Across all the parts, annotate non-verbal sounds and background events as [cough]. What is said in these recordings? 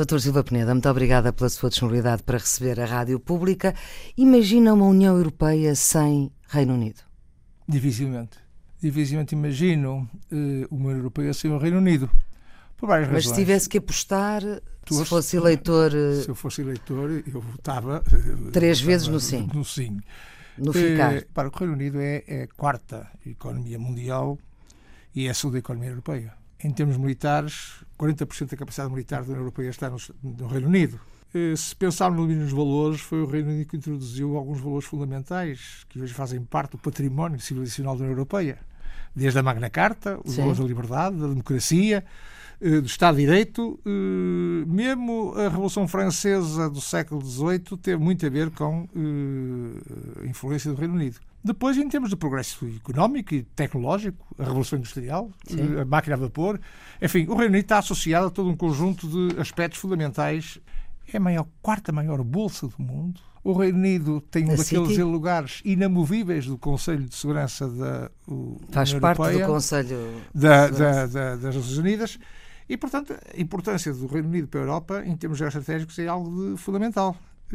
Doutor Silva Peneda, muito obrigada pela sua disponibilidade para receber a Rádio Pública. Imagina uma União Europeia sem Reino Unido? Dificilmente. Dificilmente imagino uh, uma União Europeia sem o Reino Unido. Por várias Mas razões. se tivesse que apostar, se fosse eleitor. Se eu fosse eleitor, eu votava. Três votava vezes no sim. No sim. No ficar. Uh, para o Reino Unido é, é a quarta economia mundial e é a segunda economia europeia. Em termos militares, 40% da capacidade militar da União Europeia está no, no Reino Unido. Se pensarmos nos valores, foi o Reino Unido que introduziu alguns valores fundamentais que hoje fazem parte do património civilizacional da União Europeia. Desde a Magna Carta, os Sim. valores da liberdade, da democracia, do Estado de Direito, mesmo a Revolução Francesa do século XVIII teve muito a ver com a influência do Reino Unido. Depois, em termos de progresso económico e tecnológico, a Revolução Industrial, Sim. a máquina a vapor, enfim, o Reino Unido está associado a todo um conjunto de aspectos fundamentais. É a maior, quarta maior bolsa do mundo. O Reino Unido tem um daqueles lugares inamovíveis do Conselho de Segurança da o, Faz União parte Europeia, do Conselho da, da, da, das Nações Unidas. E, portanto, a importância do Reino Unido para a Europa, em termos geoestratégicos, é algo de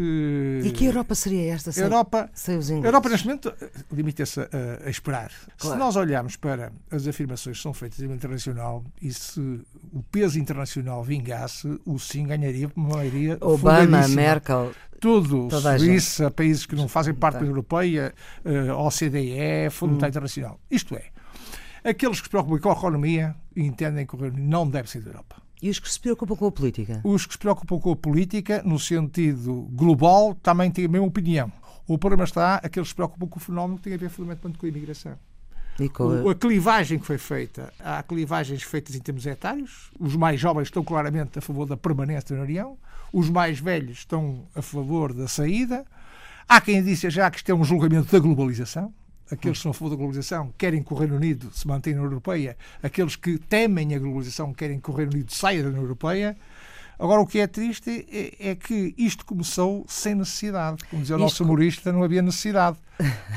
fundamental. E que Europa seria esta sem, Europa, sem os ingleses? Europa, neste momento, limita-se a, a esperar. Claro. Se nós olharmos para as afirmações que são feitas nível internacional e se o peso internacional vingasse, o sim ganharia uma maioria Obama. Merkel. Tudo, Toda Suíça, países que não fazem parte Tá. da União Europeia, eh, OCDE, Fundo Hum. Monetário Internacional. Isto é, aqueles que se preocupam com a economia entendem que o Reino Unido não deve sair da Europa. E os que se preocupam com a política? Os que se preocupam com a política, no sentido global, também têm a mesma opinião. O problema está, aqueles que se preocupam com o fenómeno que tem a ver fundamentalmente com a imigração. Com a clivagem que foi feita, há clivagens feitas em termos etários. Os mais jovens estão claramente a favor da permanência na União, os mais velhos estão a favor da saída. Há quem disse já que isto é um julgamento da globalização. Aqueles que são a favor da globalização querem que o Reino Unido se mantenha na União Europeia. Aqueles que temem a globalização querem que o Reino Unido saia da União Europeia. Agora, o que é triste é, é que isto começou sem necessidade. Como dizia o nosso Isto- humorista, não havia necessidade.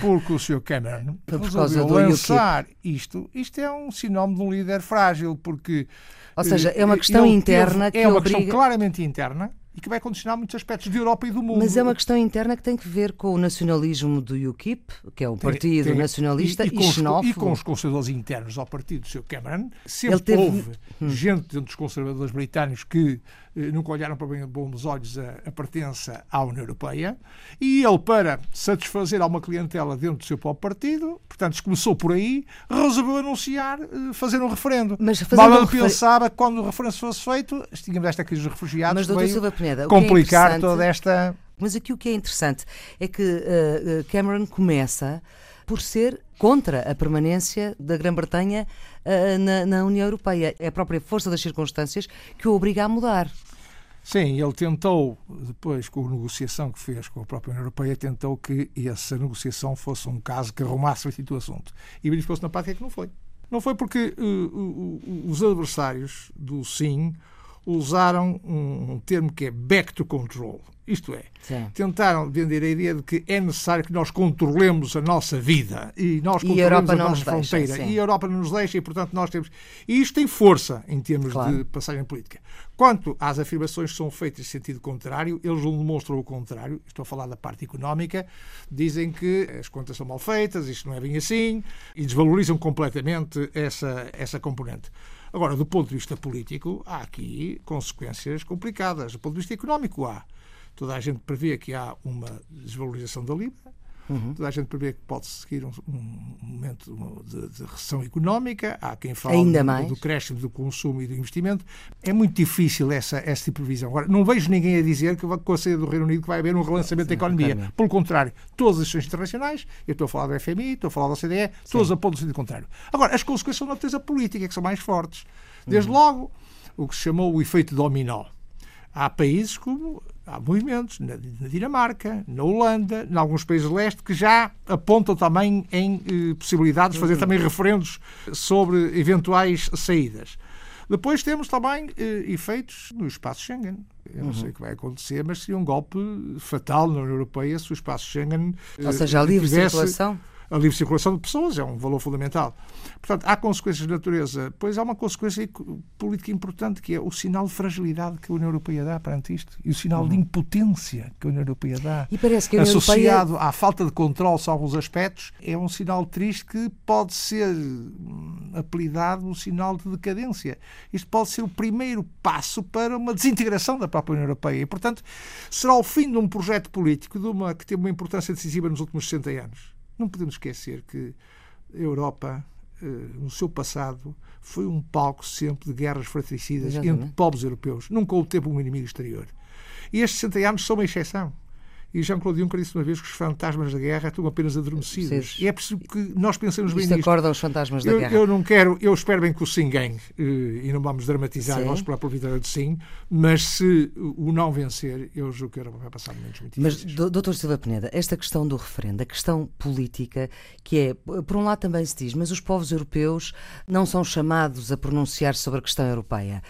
Porque o Sr. Cameron [laughs] resolveu lançar isto. Isto é um sinónimo de um líder frágil, porque. Ou seja, eh, é uma questão ele interna teve- que É uma obriga- questão claramente interna e que vai condicionar muitos aspectos de Europa e do mundo. Mas é uma questão interna que tem que ver com o nacionalismo do UKIP, que é um partido tem- nacionalista e, com os- xenófobo. e com os conservadores internos ao partido do Sr. Cameron. Sempre Ele teve- houve gente dentro dos conservadores britânicos que eh, nunca olharam para bem bons olhos a, a pertença à União Europeia. E ele, para satisfazer a uma clientela dentro do seu próprio partido, portanto, começou por aí, resolveu anunciar eh, fazer um referendo. Mas Mal um ele refer- pensava que quando o referendo fosse feito, tínhamos esta crise dos refugiados Mas, veio É complicar interessante- toda esta... Mas aqui o que é interessante é que uh, Cameron começa por ser contra a permanência da Grã-Bretanha uh, na, na União Europeia. É a própria força das circunstâncias que o obriga a mudar. Sim, ele tentou, depois, com a negociação que fez com a própria União Europeia, tentou que essa negociação fosse um caso que arrumasse o assunto. E verificou-se na prática que não foi. Não foi porque uh, uh, uh, os adversários do sim usaram um, termo que é back to control. Isto é, Sim. tentaram vender a ideia de que é necessário que nós controlemos a nossa vida e nós E a controlemos Europa a não nossa nos deixa, fronteira. sim. e a Europa não nos deixa e, portanto, nós temos. E isto tem força em termos Claro. de passagem política. Quanto às afirmações que são feitas em sentido contrário, eles não demonstram o contrário. Estou a falar da parte económica. Dizem que as contas são mal feitas, isto não é bem assim, e desvalorizam completamente essa, essa componente. Agora, do ponto de vista político, há aqui consequências complicadas. Do ponto de vista económico, há. Toda a gente prevê que há uma desvalorização da Libra, Uhum. toda a gente prevê que pode seguir um, um momento de, de recessão económica, há quem fale Ainda do, mais. do crescimento do consumo e do investimento. É muito difícil essa, essa tipo de previsão. Agora, não vejo ninguém a dizer que com a saída do Reino Unido que vai haver um relançamento da economia. economia. Pelo contrário, todas as ações internacionais, eu estou a falar do FMI, estou a falar da OCDE, todas apontam no sentido contrário. Agora, as consequências são de natureza política, que são mais fortes. Desde logo, o que se chamou o efeito dominó. Há países como há movimentos na, na Dinamarca, na Holanda, em alguns países de leste que já apontam também em eh, possibilidades de fazer também referendos sobre eventuais saídas. Depois temos também eh, efeitos no espaço Schengen. Eu não sei o que vai acontecer, mas seria um golpe fatal na União Europeia se o espaço Schengen. Ou eh, seja, a livre tivesse- circulação. A livre circulação de pessoas é um valor fundamental. Portanto, há consequências de natureza, pois há uma consequência política importante, que é o sinal de fragilidade que a União Europeia dá perante isto e o sinal uhum. de impotência que a União Europeia dá, União associado Europeia... à falta de controle sobre alguns aspectos, é um sinal triste que pode ser hum, apelidado um sinal de decadência. Isto pode ser o primeiro passo para uma desintegração da própria União Europeia e, portanto, será o fim de um projeto político de uma, que teve uma importância decisiva nos últimos 60 anos. Não podemos esquecer que a Europa, eh, no seu passado, foi um palco sempre de guerras fratricidas Exatamente. entre povos europeus. Nunca houve tempo um inimigo exterior. E estes 60 anos são uma exceção. E Jean-Claude Juncker disse uma vez que os fantasmas da guerra estão apenas adormecidos. E é preciso que nós pensemos bem nisto. acorda aos fantasmas da eu, guerra. Eu não quero, eu espero bem que o Sim ganhe, eh, e não vamos dramatizar vamos pela vitória do Sim, mas se o não vencer, eu julgo que vai passar momentos muito difíceis. Mas, doutor Silva Peneda, esta questão do referendo, a questão política, que é, por um lado também se diz, mas os povos europeus não são chamados a pronunciar sobre a questão europeia.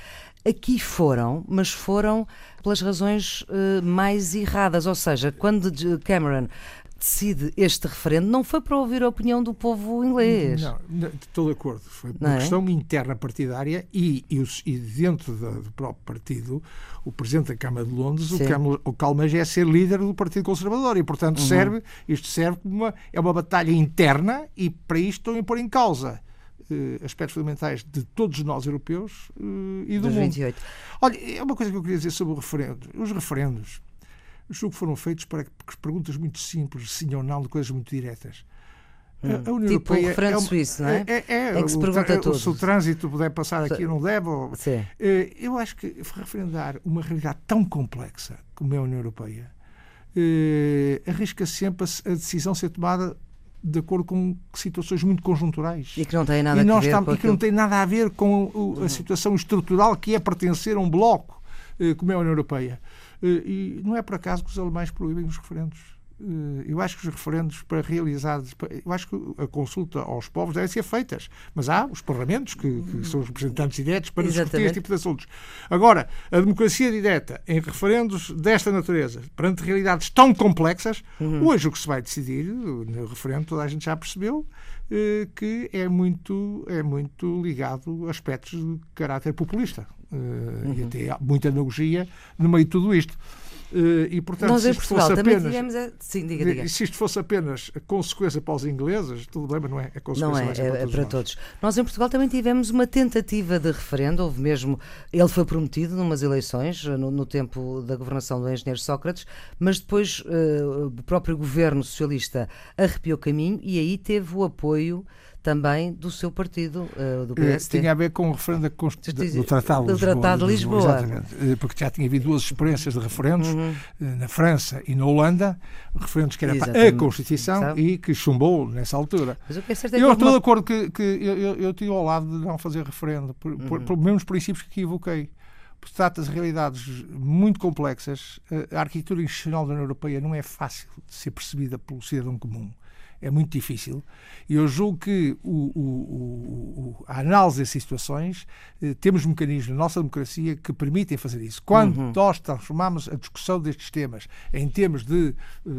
Aqui foram, mas foram pelas razões uh, mais erradas. Ou seja, quando Cameron decide este referendo não foi para ouvir a opinião do povo inglês. Não, não estou de acordo. Foi uma é? questão interna partidária e, e, e dentro do, do próprio partido, o Presidente da Câmara de Londres, Sim. o, Calmeja é ser líder do Partido Conservador e, portanto, uhum. serve, isto serve como uma, é uma batalha interna e para isto estão a pôr em causa aspectos fundamentais de todos nós europeus eh, e do mundo. 28. Olha, é uma coisa que eu queria dizer sobre o referendo. Os referendos, julgo que foram feitos para perguntas muito simples, sim ou não, de coisas muito diretas. A União tipo Europeia o referendo é, suíço, não é? É, é, é que se pergunta a todos. Se o trânsito puder passar aqui não deve. Ou. Eh, eu acho que referendar uma realidade tão complexa como é a União Europeia arrisca sempre a decisão ser tomada de acordo com situações muito conjuntrais. E que não tem nada, e a, ver estamos, e que não tem nada a ver com a situação estrutural que é pertencer a um bloco, eh, como é a União Europeia. Eh, e não é por acaso que os alemães proíbem os referendos. Eh, eu acho que os referendos para realizar, eu acho que a consulta aos povos deve ser feitas, mas há os parlamentos que, que são os representantes diretos para Exatamente. discutir este tipo de assuntos. Agora, a democracia direta em referendos desta natureza, perante realidades tão complexas, uhum. hoje o que se vai decidir no referendo, toda a gente já percebeu, eh, que é muito, é muito ligado a aspectos de caráter populista. Eh, uhum. E até há muita demagogia no meio de tudo isto. Eh, e, portanto, Nós em Portugal também apenas, tivemos. A... Sim, diga, diga. Se isto fosse apenas a consequência para os ingleses, tudo bem, mas não é. A consequência não é, é, para, todos, para todos. Nós em Portugal também tivemos uma tentativa de referendo, houve mesmo. Ele foi prometido numas eleições, no, no tempo da governação do engenheiro Sócrates, mas depois uh, o próprio governo socialista arrepiou caminho e aí teve o apoio também do seu partido, uh, do eh, PSD. Tinha a ver com o referendo do Tratado, do Tratado de Lisboa. Exatamente, eh, porque já tinha havido duas experiências de referendos, uhum. na França e na Holanda, referendos que era Exatamente. para a Constituição Sabe? e que chumbou nessa altura. Mas o que é certo é eu estou de acordo que, que eu, eu, eu tive ao lado de não fazer referendo, por, uhum. por, por mesmos princípios que equivoquei trata-se de realidades muito complexas. A arquitetura institucional da União Europeia não é fácil de ser percebida pelo cidadão comum é muito difícil. E eu julgo que o, o, o, a análise dessas situações, eh, temos mecanismos na nossa democracia que permitem fazer isso. Quando uhum. nós transformamos a discussão destes temas em termos de uh,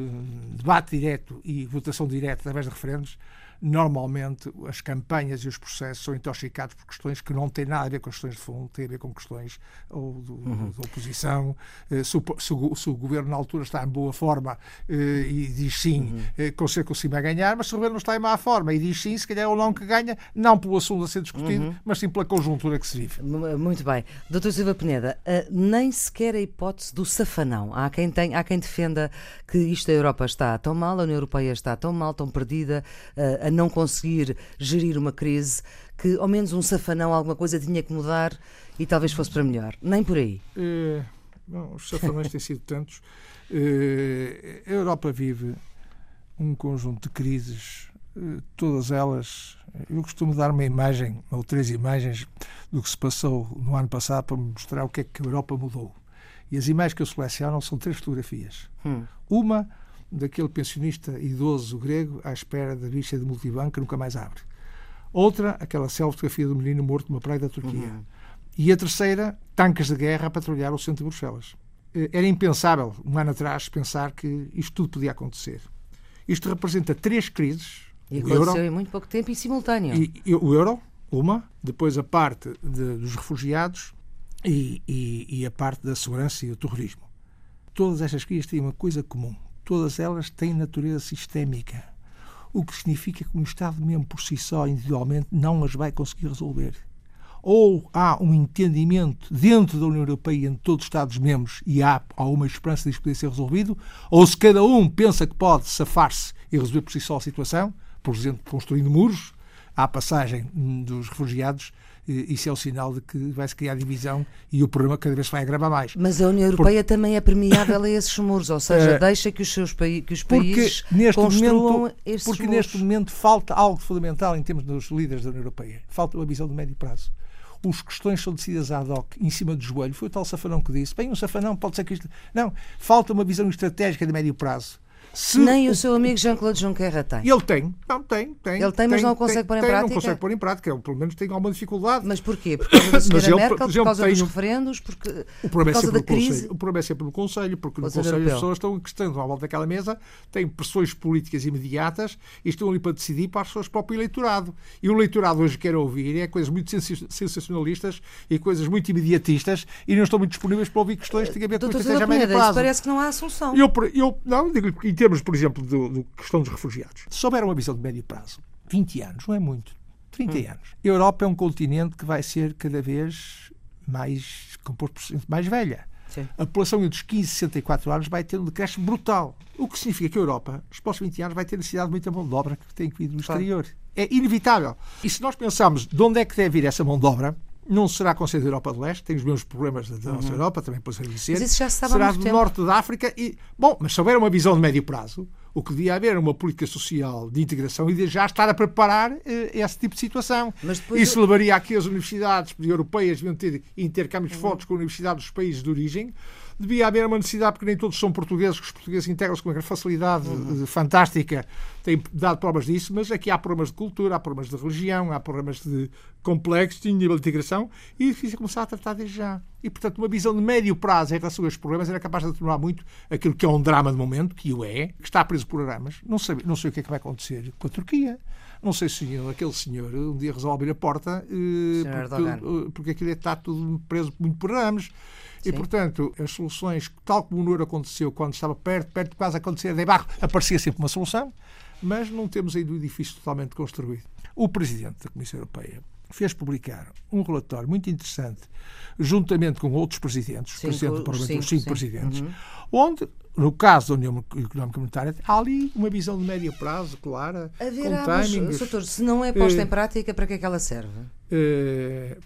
debate direto e votação direta através de referendos, normalmente as campanhas e os processos são intoxicados por questões que não têm nada a ver com questões de fundo, têm a ver com questões ou do, uhum. da oposição. Eh, se o, se, o, se o, governo na altura está em boa forma eh, e diz sim, uhum. Eh, consegue conseguir a ganhar, mas se o governo não está em má forma e diz sim, se calhar ou não que ganha, não pelo assunto a ser discutido, uhum. mas sim pela conjuntura que se vive. Muito bem. Doutor Silva Peneda, nem sequer a hipótese do safanão. Há quem, tem, há quem defenda que isto a Europa está tão mal, a União Europeia está tão mal, tão perdida, a não conseguir gerir uma crise que ao menos um safanão, alguma coisa tinha que mudar e talvez fosse para melhor. Nem por aí. É, bom, os safanões têm sido tantos. É, a Europa vive um conjunto de crises, é, todas elas. Eu costumo dar uma imagem, ou três imagens, do que se passou no ano passado para mostrar o que é que a Europa mudou. E as imagens que eu seleciono são três fotografias. Hum. Uma daquele pensionista idoso grego à espera da bicha de multibanco que nunca mais abre. Outra, aquela selfie do menino morto numa praia da Turquia. Uhum. E a terceira, tanques de guerra a patrulhar o centro de Bruxelas. Eh, era impensável, um ano atrás, pensar que isto tudo podia acontecer. Isto representa três crises E aconteceu euro, em muito pouco tempo e simultâneo. E, e, o euro, uma, depois a parte de, dos refugiados e, e, e a parte da segurança e do terrorismo. Todas estas crises têm uma coisa comum. Todas elas têm natureza sistémica. O que significa que um Estado, mesmo por si só, individualmente, não as vai conseguir resolver ou há um entendimento dentro da União Europeia entre todos os Estados-membros e há alguma esperança de isso poder ser resolvido, ou se cada um pensa que pode safar-se e resolver por si só a situação, por exemplo, construindo muros à passagem dos refugiados, isso é o sinal de que vai-se criar divisão e o problema cada vez vai agravar mais. Mas a União Europeia também é permeável a esses muros, ou seja, uh, [laughs] deixa que os seus paí que os países neste construam momento, esses Porque neste momento falta algo fundamental em termos dos líderes da União Europeia. Falta uma visão de médio prazo as questões são decididas ad hoc, em cima do joelho. Foi o tal Safanão que disse: bem, um Safanão pode ser que isto. Não, falta uma visão estratégica de médio prazo. Se Nem o, o seu amigo Jean-Claude Juncker tem. Ele tem, não, tem, tem. Ele tem, mas não consegue tem, pôr em tem, prática. Não consegue pôr em prática, ele pelo menos tem alguma dificuldade. Mas porquê? Por causa da senhora Merkel, por causa dos referendos, porque, o problema por causa é da crise? Conselho. O problema é sempre no Conselho, porque no Conselho as pessoas estão, que estão à volta daquela mesa têm pressões políticas imediatas e estão ali para decidir para o seu próprio eleitorado. E o eleitorado hoje quer ouvir é coisas muito sensacionalistas e coisas muito imediatistas e não estão muito disponíveis para ouvir questões que têm a ver com a estratégia a médio prazo. Parece que não há solução. Eu, eu, não, digo, em termos, por exemplo, do questão dos refugiados. Se houver uma visão de médio prazo, 20 anos, não é muito, 30 hum. anos. A Europa é um continente que vai ser cada vez mais composto mais velha. Sim. A população entre os 15 e 64 anos vai ter um decréscimo brutal. O que significa que a Europa, nos próximos 20 anos, vai ter necessidade de muita mão de obra que tem que vir do claro. exterior. É inevitável. E se nós pensarmos de onde é que deve vir essa mão de obra, não será Conselho da Europa de Leste, tem os mesmos problemas da nossa uhum. Europa, também pode ser dizer. Mas isso já se será do tempo. norte da África e, bom, mas se houver uma visão de médio prazo, o que devia haver é uma política social de integração e de já estar a preparar eh, esse tipo de situação. Isso eu... levaria a que as universidades europeias deviam ter intercâmbios uhum. fortes com universidades dos países de origem. Devia haver uma necessidade, porque nem todos são portugueses, que os portugueses integram-se com uma facilidade uhum. fantástica, têm dado provas disso, mas aqui há problemas de cultura, há problemas de religião, há problemas de complexos, de nível de integração, e é difícil começar a tratar desde já. E, portanto, uma visão de médio prazo em relação a estes problemas era capaz de atenuar muito aquilo que é um drama de momento, que o é, que está preso por aramas. Não sei, não sei o que é que vai acontecer com a Turquia. Não sei se aquele senhor um dia resolve abrir a porta eh, porque, eh, porque aquilo está tudo preso muito por arames. E, portanto, as soluções, tal como no Euro aconteceu, quando estava perto, perto de quase acontecer de barro, aparecia sempre uma solução, mas não temos ainda o edifício totalmente construído. O Presidente da Comissão Europeia fez publicar um relatório muito interessante, juntamente com outros presidentes, cinco, Presidente do Parlamento, cinco, os cinco presidentes, uhum. onde, no caso da União Económica Monetária, há ali uma visão de médio prazo, clara, Haverá, com timings. Mas, doutor, se não é posta uh, em prática, para que é que ela serve? Uh,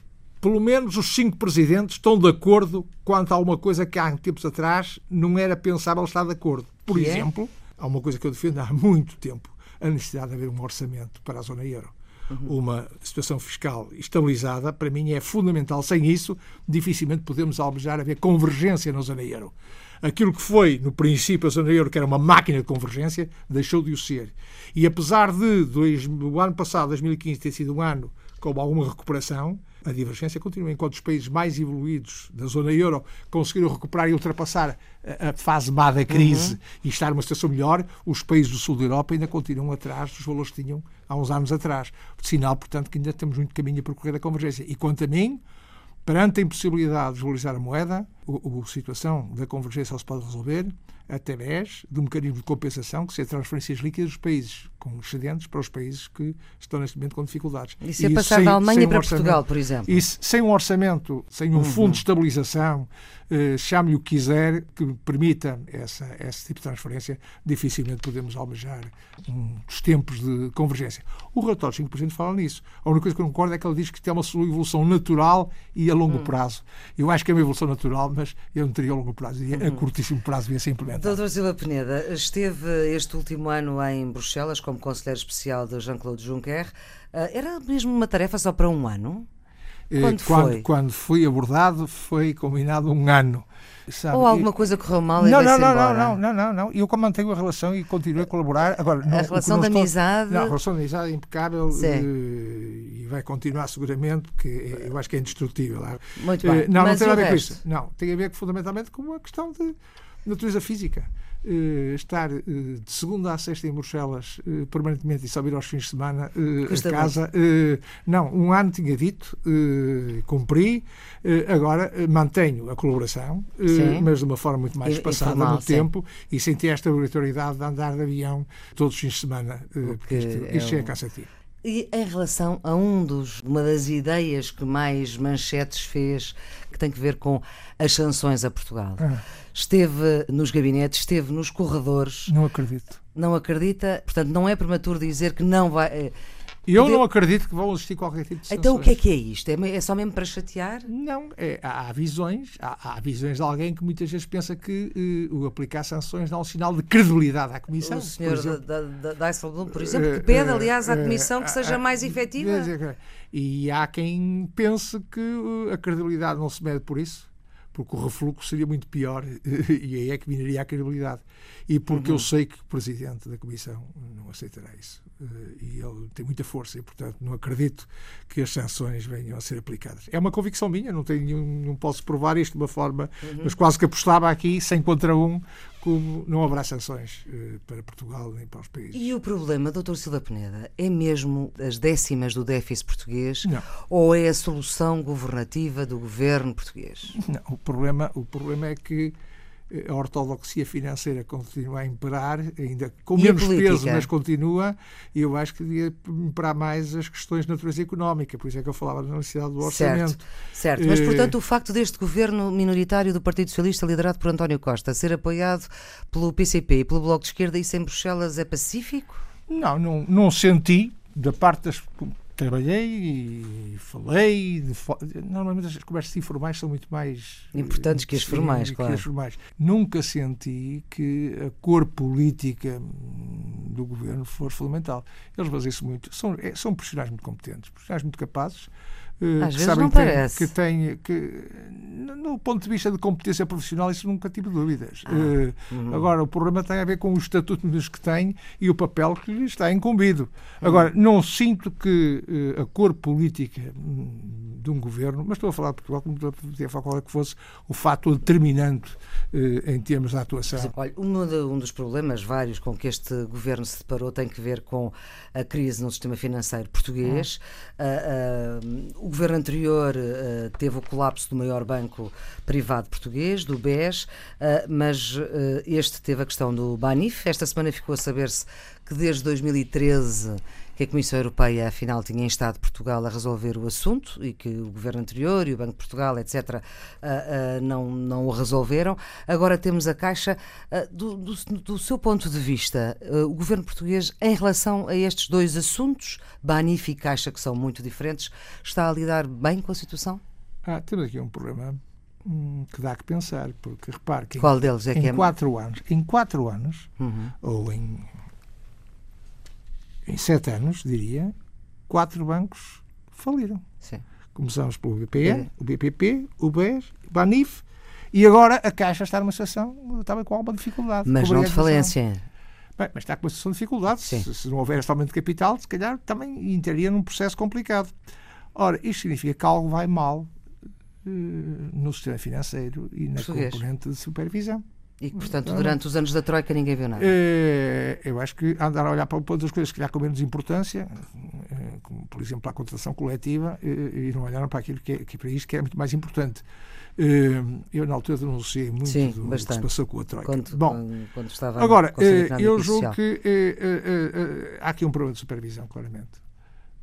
pelo menos os cinco presidentes estão de acordo quanto a uma coisa que há tempos atrás não era pensável estar de acordo. Por que é? exemplo, é? há uma coisa que eu defendo há muito tempo, a necessidade de haver um orçamento para a zona euro uhum. uma situação fiscal estabilizada, para mim é fundamental. Sem isso, dificilmente podemos almejar haver convergência na zona euro. Aquilo que foi, no princípio, a zona euro, que era uma máquina de convergência, deixou de o ser. E apesar de dois, o ano passado, 2015, ter sido um ano com alguma recuperação, a divergência continua. Enquanto os países mais evoluídos da zona euro conseguiram recuperar e ultrapassar a, fase má da crise uhum. e estar numa situação melhor, os países do sul da Europa ainda continuam atrás dos valores que tinham há uns anos atrás. Sinal, portanto, que ainda temos muito caminho a percorrer da convergência. E quanto a mim, perante a impossibilidade de desvalorizar a moeda, a, a situação da convergência se pode resolver através do mecanismo de compensação, que são transferências líquidas dos países com excedentes para os países que estão neste momento com dificuldades. Isso é passar sem, da Alemanha para um Portugal, por exemplo. Isso, sem um orçamento, sem um uhum. fundo de estabilização, eh, chame-lhe o que quiser, que permita essa, esse tipo de transferência, dificilmente podemos almejar uns tempos de convergência. O relatório 5% fala nisso. A única coisa que eu concordo é que ele diz que tem uma evolução natural e a longo uhum. prazo. Eu acho que é uma evolução natural, mas eu não teria a longo prazo. E a uhum. curtíssimo prazo ser implementado. Doutor Silva Peneda, esteve este último ano em Bruxelas como conselheiro especial de Jean-Claude Juncker. Eh, era mesmo uma tarefa só para um ano? Eh, quando, quando, foi? quando fui abordado, foi combinado um ano. Sabe? Ou alguma coisa correu mal e não, não, não, não, não, não, não, não. Eu mantenho a relação e continuo a colaborar. Agora, não, a relação de amizade. Não, a relação de amizade é impecável uh, e vai continuar seguramente, porque eu acho que é indestrutível. Muito bem. Uh, não, Mas não tem a ver com isso. Não, tem a ver fundamentalmente com uma questão de natureza física. Uh, estar uh, de segunda a sexta em Bruxelas uh, permanentemente e só vir aos fins de semana a casa. não, um ano tinha dito, cumpri, agora mantenho a colaboração, mas de uma forma muito mais espaçada no sim. tempo e sem ter esta obrigatoriedade de andar de avião todos os fins de semana, porque isto, é, isto um... é cansativo. E em relação a um dos, uma das ideias que mais manchetes fez, que tem que ver com as sanções a Portugal. Ah. Esteve nos gabinetes, esteve nos corredores. Não acredito. Não acredita, portanto, não é prematuro dizer que não vai. Eh, e eu não acredito que vão existir qualquer tipo de sanções. Então o que é que é isto? É, é só mesmo para chatear? Não, é, há visões, há, há, visões de alguém que muitas vezes pensa que uh, o aplicar sanções dá um sinal de credibilidade à Comissão. O senhor Dijsselbloem, por exemplo, que pede, eh, aliás, à Comissão que seja mais efetiva. E há quem pense que a credibilidade não se mede por isso porque o refluxo seria muito pior [laughs] e aí é que viraria a credibilidade. E porque uhum. eu sei que o Presidente da Comissão não aceitará isso. Eh, e ele tem muita força e, portanto, não acredito que as sanções venham a ser aplicadas. É uma convicção minha, não, tenho, não posso provar isto de uma forma, uhum. mas quase que apostava aqui, sem contra um, como não haverá sanções uh, para Portugal nem para os países. E o problema, doutor Silva Peneda, é mesmo as décimas do déficit português não. ou é a solução governativa do governo português? Não, o problema, o problema é que a ortodoxia financeira continua a imperar, ainda com e menos peso, mas continua, e eu acho que devia imperar mais as questões de natureza económica, por isso é que eu falava da necessidade do orçamento. Certo, certo. mas portanto o facto deste governo minoritário do Partido Socialista, liderado por António Costa, ser apoiado pelo PCP e pelo Bloco de Esquerda, isso em Bruxelas é pacífico? Não, não, não senti, da parte das trabalhei e falei. De, normalmente as conversas informais são muito mais importantes que as formais, sim, claro. As formais. Nunca senti que a cor política do governo fosse fundamental. Eles baseiam-se muito. São, é, são profissionais muito competentes, profissionais muito capazes. Uh, Às vezes não que parece. que tem que no ponto de vista de competência profissional isso nunca tive dúvidas. Ah, uh, uhum. Agora o problema tem a ver com o estatuto que tem e o papel que lhe está incumbido. Uhum. Agora não sinto que uh, a cor política de um governo, mas estou a falar de Portugal como podia falar qual é que fosse o fato determinante uh, em termos de atuação. Olha, um, de, um dos problemas vários com que este governo se deparou tem que ver com a crise no sistema financeiro português. Uhum. o governo anterior teve o colapso do maior banco privado português, do BES, mas este teve a questão do Banif. Esta semana ficou a saber-se que desde 2013 que a Comissão Europeia, afinal, tinha instado Portugal a resolver o assunto e que o governo anterior e o Banco de Portugal, etc., uh, uh, não, não o resolveram. Agora temos a Caixa. Uh, do, do, do, seu ponto de vista, o governo português, em relação a estes dois assuntos, Banif e Caixa, que são muito diferentes, está a lidar bem com a situação? Ah, temos aqui um problema hum, que dá que pensar, porque repare que Qual deles é em que é... quatro anos, em quatro anos, uhum. ou em em sete anos, diria, quatro bancos faliram. Sim. Começamos pelo BPE, é. o BPP, o BES, o BANIF, e agora a Caixa está numa situação, estava com alguma dificuldade. Mas não de falência. Bem, mas está com uma situação de dificuldade. Se, se, não houver este aumento de capital, se calhar também entraria num processo complicado. Ora, isto significa que algo vai mal uh, no sistema financeiro e na Português. componente de supervisão. E que, portanto, durante os anos da Troika ninguém viu nada. É, eu acho que andar a olhar para outras coisas que lhe com menos importância, é, como por exemplo a contratação coletiva, é, e não olharam para aquilo que, é, que para isto que é muito mais importante. É, eu na altura denunciei muito Sim, do, que se passou com a Troika. Quando, Bom, quando estava agora, eu julgo que há aqui um problema de supervisão, claramente.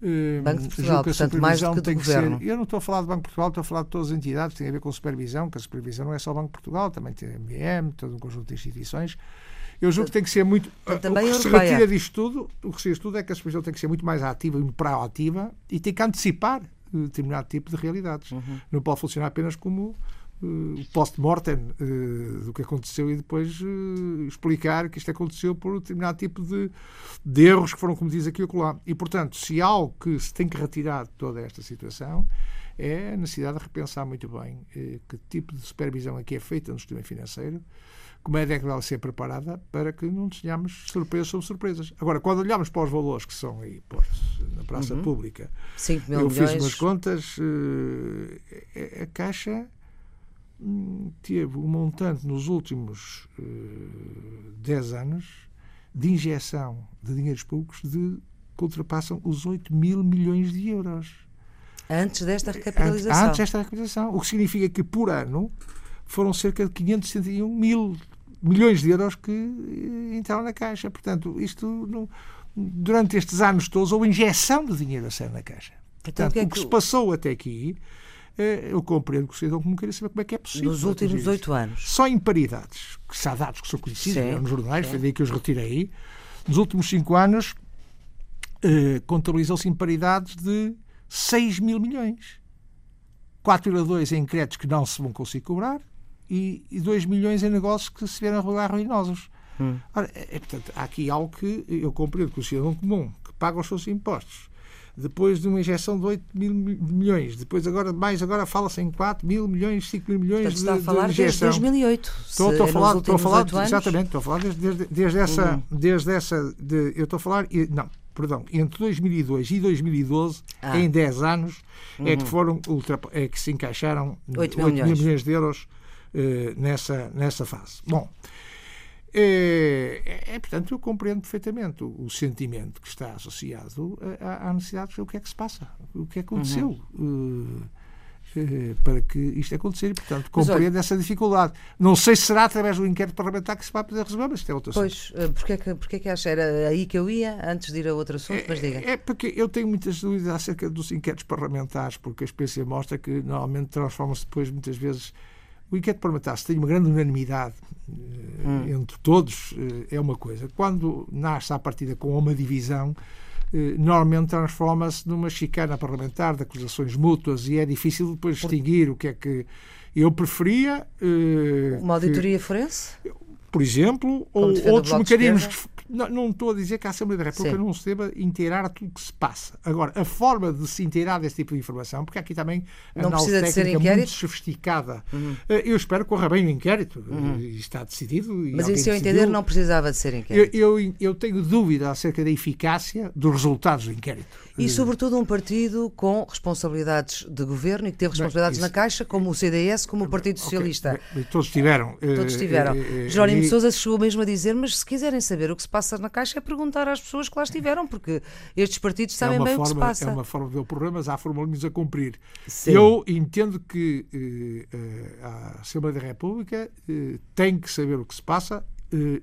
Hum, Banco de Portugal, portanto, mais do que do Governo. Ser, eu não estou a falar do Banco de Portugal, estou a falar de todas as entidades, tem a ver com supervisão, que a supervisão não é só o Banco de Portugal, também tem a MBM, todo um conjunto de instituições. Eu julgo que tem que ser muito. Também o que se retira disto tudo, o que se tudo é que a supervisão tem que ser muito mais ativa e proativa e tem que antecipar determinado tipo de realidades. Uhum. Não pode funcionar apenas como uh, post-mortem uh, do que aconteceu e depois uh, explicar que isto aconteceu por um determinado tipo de, de erros que foram, como diz aqui e acolá. E, portanto, se há algo que se tem que retirar de toda esta situação é a necessidade de repensar muito bem que tipo de supervisão aqui é feita no sistema financeiro, como é que deve ser preparada para que não tenhamos surpresas sobre surpresas. Agora, quando olhamos para os valores que são aí postos na praça uhum. pública, eu milhões. fiz umas contas, a Caixa teve um montante nos últimos uh, 10 anos de injeção de dinheiros públicos de que ultrapassam os 8 mil milhões de euros. Antes desta recapitalização. Antes desta recapitalização. O que significa que por ano foram cerca de 571 mil milhões de euros que eh, entraram na Caixa. Portanto, isto não, durante estes anos todos houve injeção de dinheiro a sair na Caixa. Portanto, então, o que, é que, o que se passou até aqui, eh, eu compreendo que o cidadão comum queria saber como é que é possível. Nos últimos oito anos. Só em paridades, que há dados que são conhecidos sim, nos jornais, sim. foi daí que eu os retirei. Nos últimos cinco anos, eh, contabilizou-se em paridades de 6 mil milhões. 4,2 em créditos que não se vão conseguir cobrar e, e 2 milhões em negócios que se vieram a ruinosos. Hum. Ora, é, é, portanto, há aqui algo que eu compreendo que o cidadão comum, que paga os seus impostos, depois de uma injeção de 8 mil milhões, depois agora, mais agora fala-se em 4 mil milhões, 5 mil milhões está de, a falar de injeção. desde 2008. Estou, estou a falar, estou a falar exatamente, estou a falar desde, desde, desde essa, uhum. desde essa, de, eu estou a falar, não, perdão, entre 2002 e 2012, ah. em 10 anos, uhum. é que uhum. foram é que se encaixaram 8 mil, 8 milhões. mil milhões de euros eh, nessa, nessa fase. Bom, é, é, é, portanto, eu compreendo perfeitamente o, o sentimento que está associado à, à, necessidade de saber o que é que se passa, o que é que aconteceu. Uhum. Uh, para que isto acontecer e, portanto, compreendo essa dificuldade. Não sei se será através do inquérito parlamentar que se vai poder resolver, mas isto é outro assunto. Pois, porque é, que, porque é que acha? Era aí que eu ia, antes de ir a outro assunto, mas diga. É, é porque eu tenho muitas dúvidas acerca dos inquéritos parlamentares, porque a experiência mostra que normalmente transformam-se depois, muitas vezes, o inquérito parlamentar, se tem uma grande unanimidade hum. entre todos, eh, é uma coisa. Quando nasce à partida com uma divisão, eh, normalmente transforma-se numa chicana parlamentar de acusações mútuas e é difícil depois distinguir o que é que. Eu preferia. Uma auditoria que, forense? Por exemplo, ou outros mecanismos não, não, estou a dizer que a Assembleia da República Sim. não se deva inteirar tudo o que se passa. Agora, a forma de se inteirar desse tipo de informação, porque aqui também a não precisa de ser inquérito? muito sofisticada. Uhum. Eh, eu espero que corra bem o inquérito. Uhum. Está decidido. Mas em seu entender não precisava de ser inquérito? Eu, eu, eu, tenho dúvida acerca da eficácia dos resultados do inquérito. E sobretudo um partido com responsabilidades de governo e que teve responsabilidades bem, na Caixa, como o CDS, como o Partido Socialista. Okay. Todos tiveram. Todos tiveram. Uh, uh, Jerónimo de Sousa chegou mesmo a dizer, mas se quiserem saber o que se passa na Caixa é perguntar às pessoas que lá estiveram, porque estes partidos sabem é bem forma, o que se passa. É uma forma de ver o problema, mas há formulinhos a cumprir. Sim. Eu entendo que uh, a Assembleia da República tem que saber o que se passa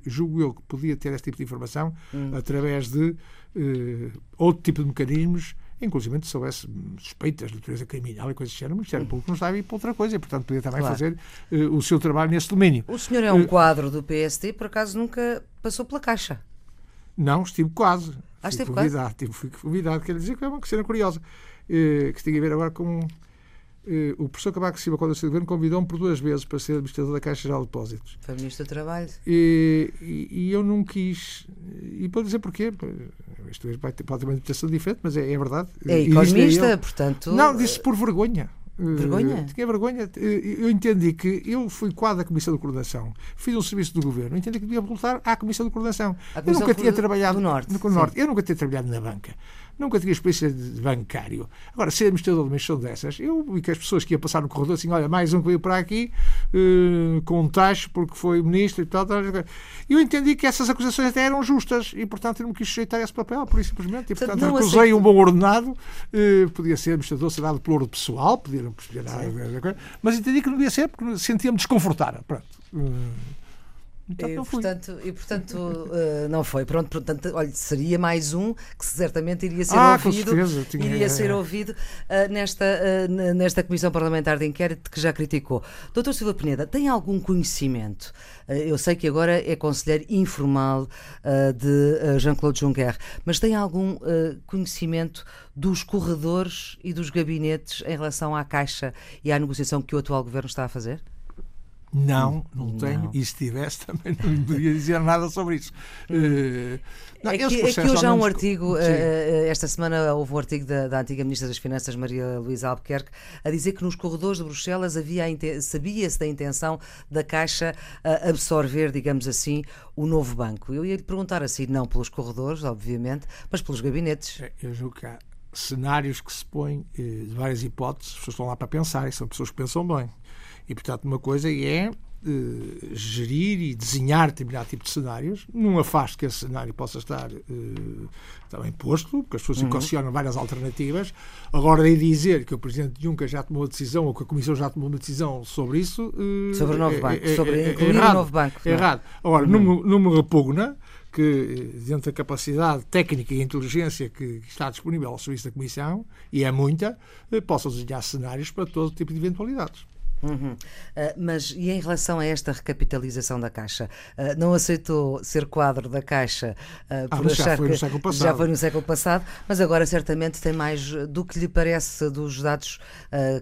julgo eu que podia ter este tipo de informação hum. através de uh, outro tipo de mecanismos, inclusive se houvesse suspeitas de natureza criminal e coisas assim, o Ministério hum. Público não estava a ir para outra coisa e, portanto, podia também claro. fazer uh, o seu trabalho nesse domínio. O senhor é um uh, quadro do PST, por acaso nunca passou pela Caixa? Não, estive quase. Ah, estive convidado, quase? Fui convidado, quer dizer que é uma cena curiosa, que se tinha a ver agora com eh, o professor Cavaco Silva, quando eu saí do governo, convidou-me por duas vezes para ser administrador da Caixa Geral de Depósitos. Foi ministro do Trabalho. E, e, e, eu não quis. E para dizer porquê. Isto é, pode ter uma interpretação diferente, mas é, é verdade. É economista, portanto. Não, disse por vergonha. Vergonha? Uh, tinha vergonha. Eu entendi que eu fui quadro da Comissão de Coordenação, fiz um serviço do governo, entendi que devia voltar à Comissão de Coordenação. Comissão eu nunca tinha trabalhado no Norte. No, no norte. Eu nunca tinha trabalhado na banca nunca tinha experiência de bancário. Agora, ser administrador de uma instituição dessas, eu vi que as pessoas que iam passar no corredor assim, olha, mais um que veio para aqui uh, com um tacho porque foi ministro e tal, tal, tal. Eu entendi que essas acusações até eram justas e, portanto, eu não quis sujeitar esse papel, por isso simplesmente. E, portanto, não recusei aceito. um bom ordenado, uh, podia ser administrador, ser dado pelo pessoal, podia não nada, mas entendi que não devia ser porque sentia-me desconfortável. Pronto. Uh, então, e, portanto, e, portanto, uh, não foi. Pronto, portanto, olha, seria mais um que certamente iria ser ah, ouvido, tinha... iria ser ouvido uh, nesta, uh, nesta Comissão Parlamentar de Inquérito que já criticou. Doutor Silva Peneda, tem algum conhecimento? eu sei que agora é conselheiro informal de Jean-Claude Juncker, mas tem algum conhecimento dos corredores e dos gabinetes em relação à Caixa e à negociação que o atual governo está a fazer? Não, não, não tenho. E se tivesse, [laughs] também não lhe podia dizer nada sobre isso. Uh, não, é, que, é que hoje há um artigo, uh, esta semana houve um artigo da, da, antiga Ministra das Finanças, Maria Luísa Albuquerque, a dizer que nos corredores de Bruxelas sabia-se da intenção da Caixa absorver, digamos assim, o novo banco. Eu ia lhe perguntar assim, não pelos corredores, obviamente, mas pelos gabinetes. Eu julgo que há cenários que se põem de várias hipóteses, as pessoas estão lá para pensar, e são pessoas que pensam bem. E, portanto, uma coisa é uh, gerir e desenhar determinado tipo de cenários. Não afasto que esse cenário possa estar uh, também posto, porque as pessoas uhum. equacionam várias alternativas. Agora, é dizer que o Presidente Juncker já tomou a decisão ou que a Comissão já tomou uma decisão sobre isso. Uh, sobre o novo é, banco, é, sobre é, incluir o novo banco. Errado. Agora, uhum. não, não me repugna que, dentro da capacidade técnica e inteligência que, está disponível ao serviço da Comissão, e é muita, possa desenhar cenários para todo tipo de eventualidades. Uhum. Uh, mas e em relação a esta recapitalização da Caixa? Uh, não aceitou ser quadro da Caixa uh, por ah, achar já foi que no século passado. já foi no século passado, mas agora certamente tem mais do que lhe parece dos dados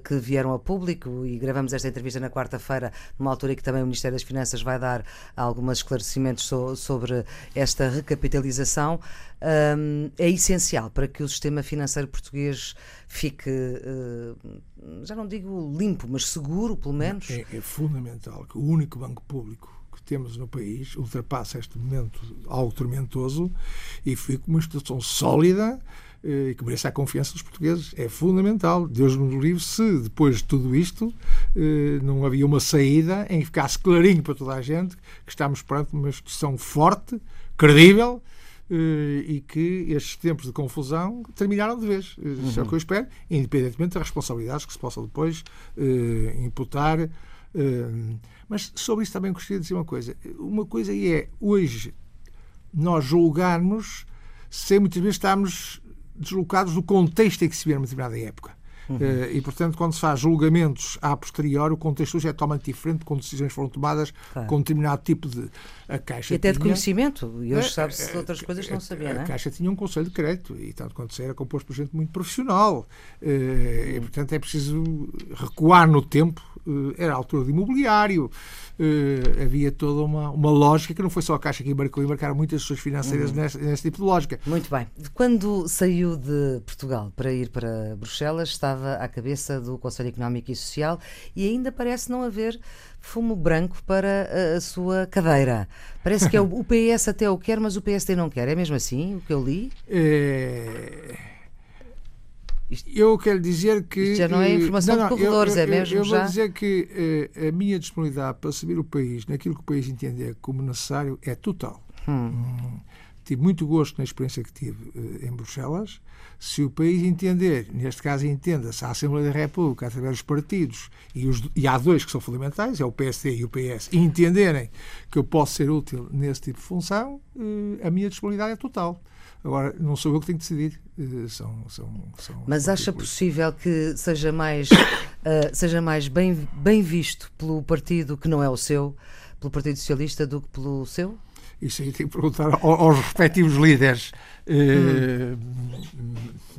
que vieram a público e gravamos esta entrevista na quarta-feira, numa altura em que também o Ministério das Finanças vai dar alguns esclarecimentos so sobre esta recapitalização. É essencial para que o sistema financeiro português fique já não digo limpo, mas seguro, pelo menos? É, é fundamental que o único banco público que temos no país ultrapasse este momento algo tormentoso e fique uma instituição sólida eh, e que mereça a confiança dos portugueses. É fundamental. Deus nos livre se, depois de tudo isto, eh, não havia uma saída em que ficasse clarinho para toda a gente que estamos perante uma instituição forte, credível, e que estes tempos de confusão terminaram de vez. Uhum. Isso é o que eu espero, independentemente das responsabilidades que se possam depois uh, imputar. Mas sobre isso também gostaria de dizer uma coisa. Uma coisa é, hoje, nós julgarmos sem muitas vezes estarmos deslocados do contexto em que se vê numa determinada época. Uhum. Uh, e, portanto, quando se faz julgamentos a posteriori, o contexto hoje é totalmente diferente, quando decisões foram tomadas claro. com um determinado tipo de. A Caixa e até tinha, de conhecimento, e hoje uh, sabe-se de outras coisas que não sabia, não é? A Caixa tinha um conselho de crédito, e tanto quanto era composto por gente muito profissional. E, portanto, é preciso recuar no tempo. Era a altura de imobiliário, uh, havia toda uma, uma lógica que não foi só a Caixa que embarcou, embarcaram muitas pessoas financeiras uhum. nesse, nesse, tipo de lógica. Muito bem. Quando saiu de Portugal para ir para Bruxelas, estava à cabeça do Conselho Económico e Social e ainda parece não haver fumo branco para a, a sua cadeira. Parece que é o, o [laughs] PS até o quer, mas o PSD não quer. É mesmo assim o que eu li? É... Isto, eu quero dizer que. Isto já não é informação não, não, de corredores, eu, eu, é mesmo eu, já. Eu vou dizer que uh, a minha disponibilidade para servir o país naquilo que o país entender como necessário é total. Hum. Hum, tive muito gosto na experiência que tive uh, em Bruxelas. Se o país entender, neste caso entenda-se a Assembleia da República, através dos partidos, e, os, e há dois que são fundamentais, é o PSD e o PS, entenderem que eu posso ser útil nesse tipo de função, uh, a minha disponibilidade é total. Agora, não sou eu que tenho que decidir. Eh, são, são, são Mas acha possível que seja mais, uh, [coughs] seja mais bem, bem visto pelo partido que não é o seu, pelo Partido Socialista, do que pelo seu? Isso aí tem que perguntar aos, respectivos líderes. Hum.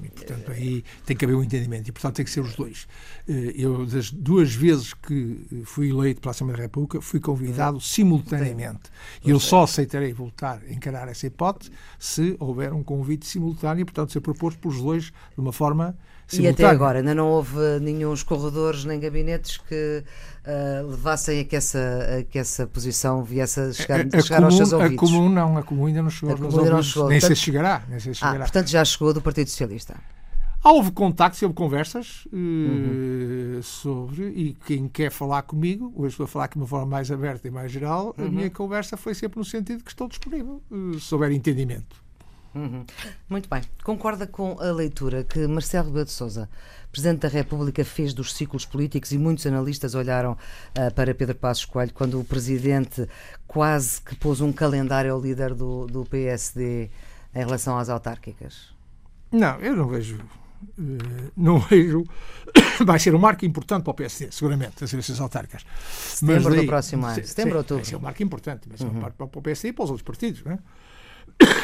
e, portanto, aí tem que haver um entendimento e, portanto, tem que ser os dois. Eh, eu, das duas vezes que fui eleito para a Assembleia da República, fui convidado simultaneamente. E eu só aceitarei voltar a encarar essa hipótese se houver um convite simultâneo portanto, ser proposto pelos dois de uma forma simultânea. E até agora ainda não houve nenhum corredores nem gabinetes que uh, levassem a que, essa, a que essa posição viesse a chegar, a, a chegar comum, aos seus ouvidos. A comum não, a comum ainda não chegou aos ouvidos. Não chegou. Nem portanto, se chegará. Nem se chegará. Ah, portanto já chegou do Partido Socialista. Houve contactos, houve conversas uh, uhum. sobre, e quem quer falar comigo, hoje estou a falar de uma forma mais aberta e mais geral, uhum. a minha conversa foi sempre no sentido que estou disponível, uh, se houver entendimento. Uhum. Muito bem. Concorda com a leitura que Marcelo Rebelo de Sousa, Presidente da República, fez dos ciclos políticos e muitos analistas olharam uh, para Pedro Passos Coelho quando o Presidente quase que pôs um calendário ao líder do, do PSD em relação às autárquicas? Não, eu não vejo Uh, não [laughs] vejo. Vai ser um marco importante para o PSD, seguramente, as eleições autárquicas. Setembro daí, do próximo ano. Setembro, outubro. Vai ser um marco importante, mas uhum. é um marco para o PSD e para os outros partidos. Não é?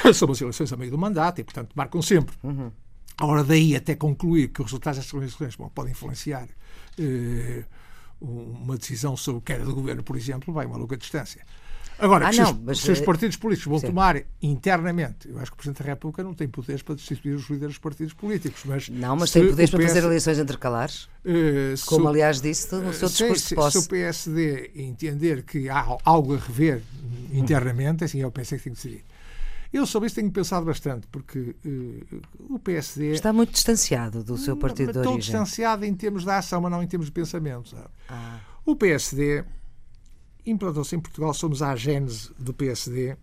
[laughs] São as eleições a meio do mandato e, portanto, marcam sempre. Uhum. Agora, daí até concluir que os resultados destas eleições bom, podem influenciar uh, uma decisão sobre queda do governo, por exemplo, vai uma longa distância. Agora, ah, se, não, os, se os eh, partidos políticos vão sim. tomar internamente, eu acho que o Presidente da República não tem poderes para destituir os líderes dos partidos políticos. Mas não, mas tem poderes PS... para fazer eleições intercalares, uh, como aliás disse no seu discurso sim, de posse. Se o PSD entender que há algo a rever internamente, assim, eu pensei que tem que decidir. Eu sobre isso tenho pensado bastante, porque uh, o PSD. Está muito distanciado do seu partido não, de origem. Estou distanciado em termos de ação, mas não em termos de pensamento. Ah. O PSD implantou-se em Portugal, somos a gênese do PSD.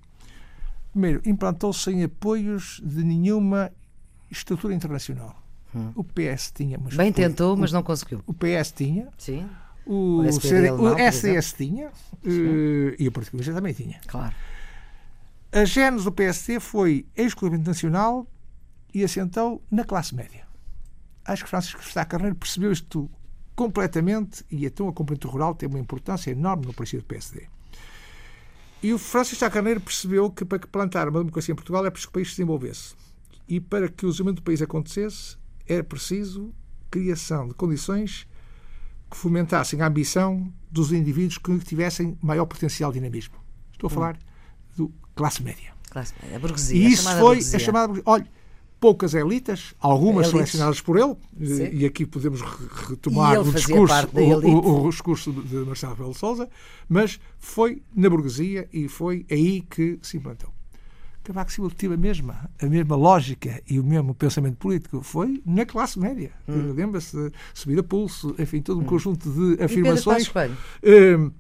Primeiro, implantou-se sem apoios de nenhuma estrutura internacional. Hum. O PS tinha. Mas Bem tentou, mas não conseguiu. O PS tinha. Sim. O, o, CD, o SDS tinha. Uh, e o Partido Comunista também tinha. Claro. A gênese do PSD foi exclusivamente nacional e assentou na classe média. Acho que Francisco Sá Carneiro percebeu isto completamente e então a componente rural tem uma importância enorme no princípio do PSD. E o Francisco Sá Carneiro percebeu que para plantar uma democracia em Portugal é preciso que o país se desenvolvesse. E para que o desenvolvimento do país acontecesse, era preciso criação de condições que fomentassem a ambição dos indivíduos que tivessem maior potencial de dinamismo. Estou a falar do classe média. Classe média, a burguesia. E isso foi burguesia. a chamada. Olha, poucas elites, algumas elites. selecionadas por ele, Sim. e aqui podemos retomar o discurso, o, o, discurso de Marcelo Rebelo de Sousa, mas foi na burguesia e foi aí que se implantou. Cavaco Silva teve a mesma, a mesma lógica e o mesmo pensamento político. Foi na classe média. Hum. Lembra-se, subir a pulso, enfim, todo um hum. conjunto de afirmações. Hum,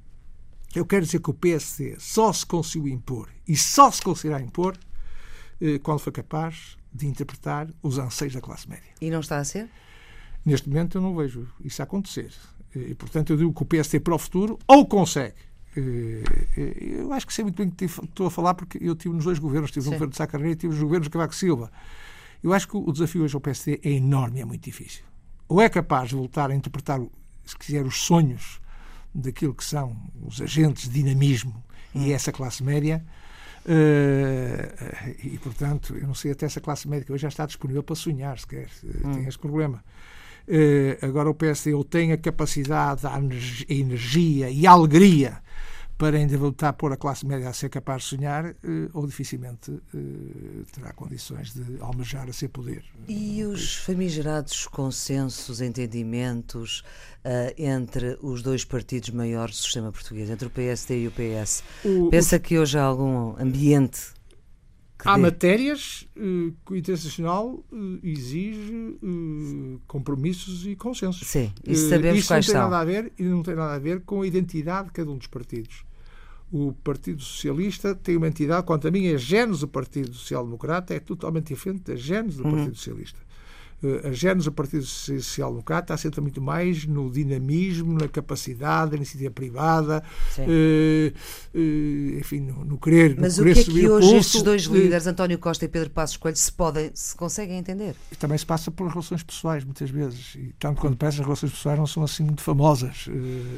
eu quero dizer que o PSD só se conseguiu impor e só se conseguirá impor eh, quando foi capaz de interpretar os anseios da classe média. E não está a ser? Neste momento eu não vejo isso acontecer. E, portanto, eu digo que o PSD para o futuro ou consegue. Eh, eh, eu acho que sei muito bem que estou a falar porque eu tive nos dois governos, tive Sim. no governo de Sá Carneiro e tive nos governos de Cavaco Silva. Eu acho que o desafio hoje ao PSD é enorme é muito difícil. Ou é capaz de voltar a interpretar, se quiser, os sonhos daquilo que são os agentes de dinamismo hum. e essa classe média, Uh, e, portanto, eu não sei até essa classe médica hoje já está disponível para sonhar, se quer. Hum. Tem esse problema. Uh, agora o PSD ou tem a capacidade, a energia e a alegria para ainda voltar a pôr a classe média a ser capaz de sonhar, eh, ou dificilmente eh, terá condições de almejar a ser poder. E os famigerados consensos, entendimentos uh, entre os dois partidos maiores do sistema português, entre o PSD e o PS, o, pensa o... que hoje há algum ambiente Há dê. matérias uh, que o interesse nacional uh, exige uh, compromissos e consensos. Sim, isso sabemos isso quais não tem são. Nada a ver, e não tem nada a ver com a identidade de cada um dos partidos o Partido Socialista tem uma entidade, quanto a mim, a gênese do Partido Social Democrata é totalmente diferente da gênese do uhum. Partido Socialista. Eh, a gênese do Partido Social Democrata assenta muito mais no dinamismo, na capacidade da iniciativa privada, uh, uh, enfim, no, no querer Mas no querer o que é que hoje estes dois líderes, António Costa e Pedro Passos Coelho, se podem, se conseguem entender? Também se passa por relações pessoais, muitas vezes. E tanto quando peças, as relações pessoais não são assim muito famosas.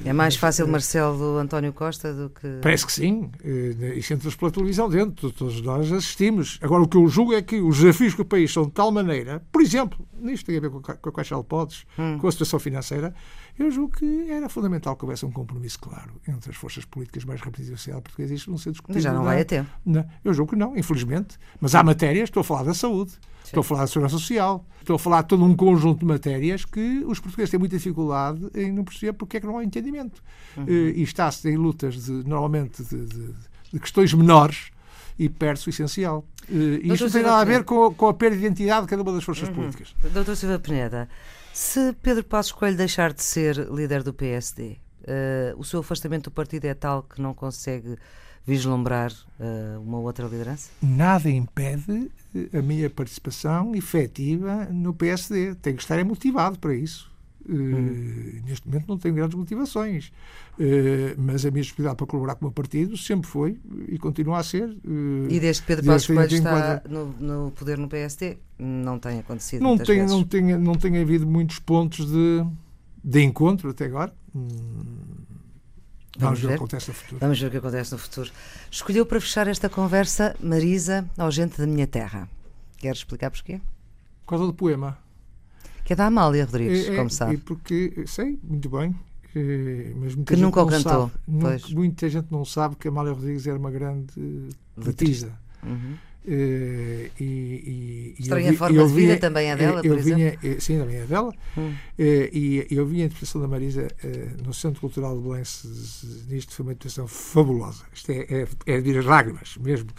É mais fácil Marcelo António Costa do que. Parece que sim. E sente-nos pela televisão dentro, todos nós assistimos. Agora, o que eu julgo é que os desafios que o país são de tal maneira, por exemplo, nisto tem a ver com a, com a Caixa hum. com a situação financeira, eu julgo que era fundamental que houvesse um compromisso claro entre as forças políticas mais representativas da sociedade portuguesa. Isto não ser discutido. Mas já não, vai a tempo. Não, eu julgo que não, infelizmente. Mas há matérias, estou a falar da saúde, Sim. estou a falar da segurança social, estou a falar de todo um conjunto de matérias que os portugueses têm muita dificuldade em não perceber porque é que não há entendimento. Uhum. E está-se em lutas, de, normalmente, de, de, de questões menores e perde-se o essencial. Uh, isto não tem nada a ver com, com, a perda de identidade de cada uma das forças uhum. políticas. Doutor Silva Peneda, se Pedro Passos Coelho deixar de ser líder do PSD, uh, eh, o seu afastamento do partido é tal que não consegue vislumbrar uh, uma outra liderança? Nada impede a minha participação efetiva no PSD. Tenho que estar motivado para isso. Uh, neste momento não tenho grandes motivações, uh, mas a minha disponibilidade para colaborar com o meu partido sempre foi e continua a ser. Uh, e desde que Pedro Passos Coelho está no, no, poder no PSD, não tem acontecido não tem, vezes. Não tem, não tem havido muitos pontos de, de encontro até agora. Hum, vamos, vamos ver o que acontece no futuro. Vamos ver o que acontece no futuro. Escolheu para fechar esta conversa Marisa, ao gente da minha terra. Queres explicar porquê? Por causa do poema que é da Amália Rodrigues, é, é, como sabe. porque, sei, muito bem, é, mas muita que gente nunca o cantou. Sabe, muita gente não sabe que a Amália Rodrigues era uma grande letista. Uhum. Uh, e, e, Estranha forma de vida também é dela, eu por vinha, exemplo? Sim, também é dela. Hum. Uh, e eu vi a interpretação da Marisa uh, no Centro Cultural de Belém nisto foi uma interpretação fabulosa. Isto é, é, é de lágrimas, mesmo,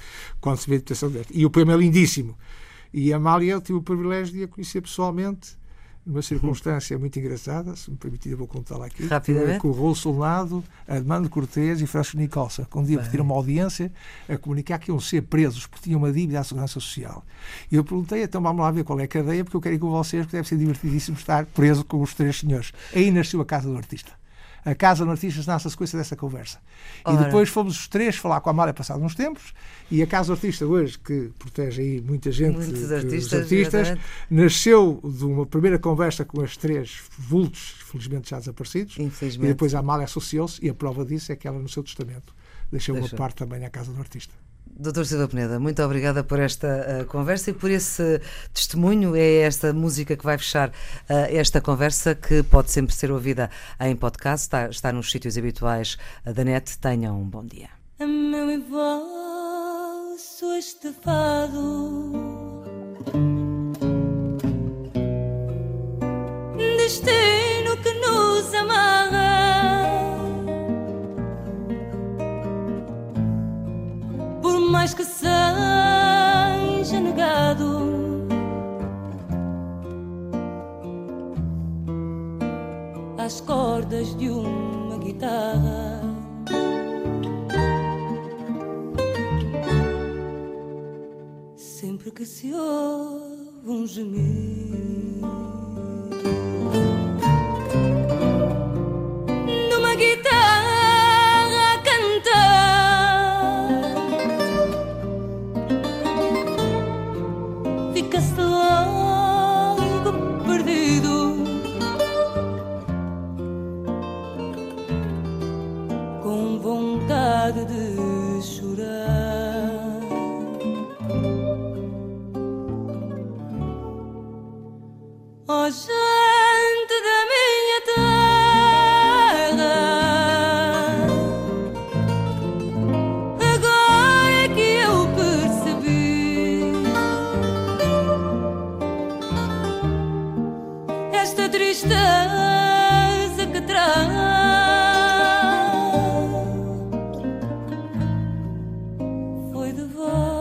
quando se vê a interpretação dela. E o poema é lindíssimo. E a Amália, eu tive o privilégio de a conhecer pessoalmente numa circunstância muito engraçada, se me permitir, eu vou contá-la aqui. Rapidamente. Com o Raul Solnado, Armando Cortês e Francisco Nicolson, que um dia pediram uma audiência a comunicar que iam ser presos porque tinham uma dívida à Segurança Social. E eu perguntei, então vamos lá ver qual é a cadeia, porque eu quero ir com vocês, porque deve ser divertidíssimo estar preso com os três senhores. Aí nasceu a Casa do Artista a Casa do Artista nasce a sequência dessa conversa. Ora. E depois fomos os três falar com a Amália passados uns tempos e a Casa do Artista hoje, que protege aí muita gente, Muitos artistas, artistas nasceu de uma primeira conversa com as três vultos, felizmente já desaparecidos, e depois a Amália associou-se e a prova disso é que ela no seu testamento deixou, deixou. uma parte também à Casa do Artista. Doutor Silva Peneda, muito obrigada por esta uh, conversa e por esse testemunho. É esta música que vai fechar uh, esta conversa, que pode sempre ser ouvida em podcast, está, está nos sítios habituais uh, da net. Tenham um bom dia. A meu e fado Destino que nos amarra mais que seja negado. Às cordas de uma guitarra. Sempre que se ouve um gemido. Tristeza que